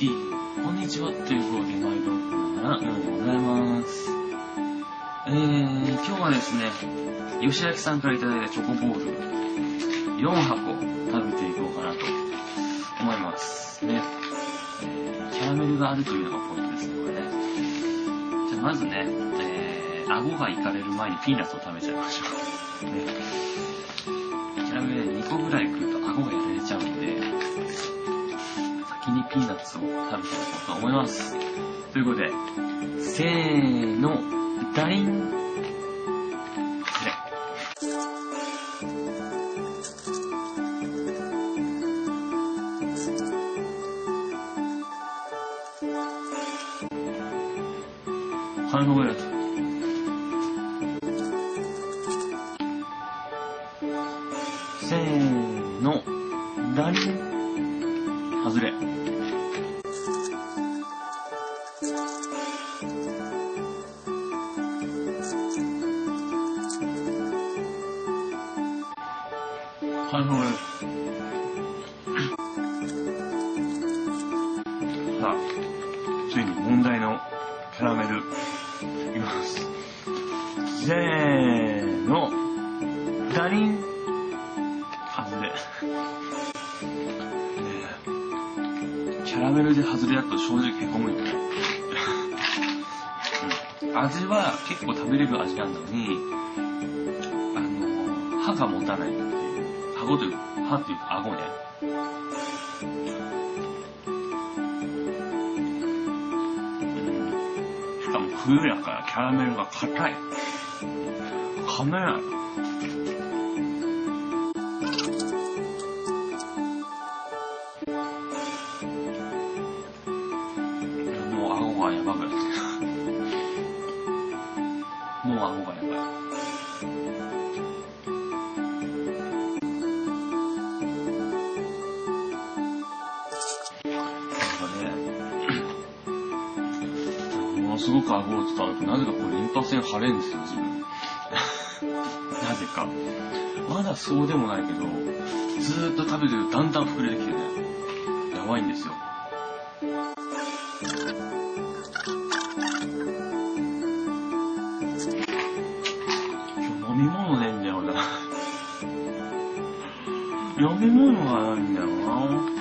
ティこんにちはということで毎度ながらようでございます。えー、今日はですね、吉明さんからいいたチョコボール4箱食べていこうかなと思います。ね。えキャラメルがあるというのがポイントですね、これね。じゃあまずね、えー、顎がいかれる前にピーナッツを食べちゃいましょう。ね。キャラメル2個ぐらいツを食べていこうと思います。ということで、せーの、ダリンこれ。反応やつ。せーの、ダリン。外れ。反応やつ。さあ、ついに問題のキャラメル、いきます。せーの、ダリン。外れ。ねえキャラメルで外れだと正直へこむよね。味は結構食べれる味なんのに、あの、歯が持たないっていう。顎という、歯っていうか顎ね。うんしかも冬やからキャラメルが硬い。噛めない。もう顎がやばく。もう顎がやばい。すごく顎を使うと、なぜかこれリンパ腺腫れるんですよ、自分。なぜか。まだそうでもないけど、ずーっと食べてるとだんだん膨れてきてね、やばいんですよ。今日飲み物ねえんだよな。飲み物がないんだよな。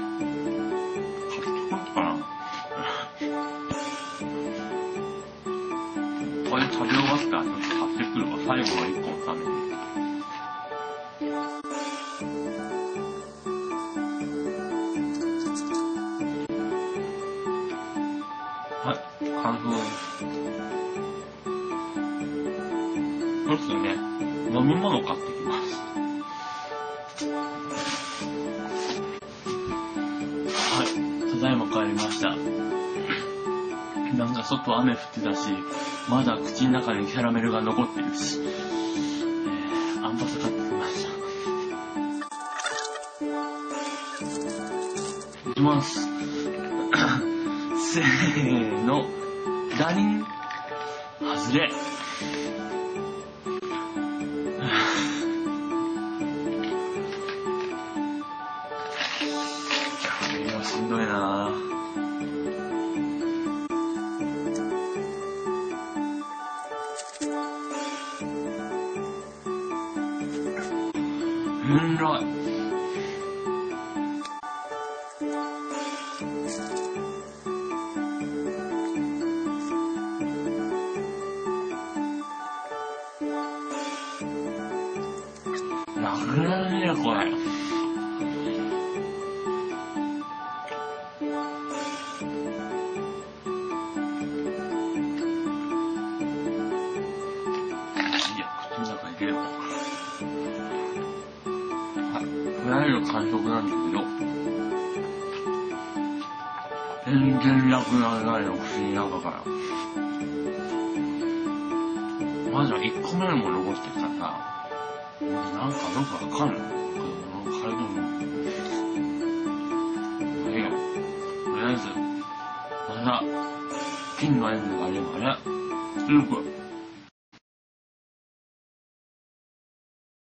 食べ終わったらちょっと買ってくるわ。最後の一個のために。はい、完封です。そうですね。飲み物買ってきます。はい、ただいま帰りました。なんか外雨降ってたし、まだ口の中にキャラメルが残ってるし、えー、アンパス買ってきました。いきます。せーの、ダリン、外れ。しん。どい。なくなるね、これ。これは完食なんだけど、全然なくならないの、口の中から。まずは1個目のも残ってきたらさ、なんかどうかわかんない。この体の。まあいいよ。とりあえず、まだ、金の塩分があればね、よく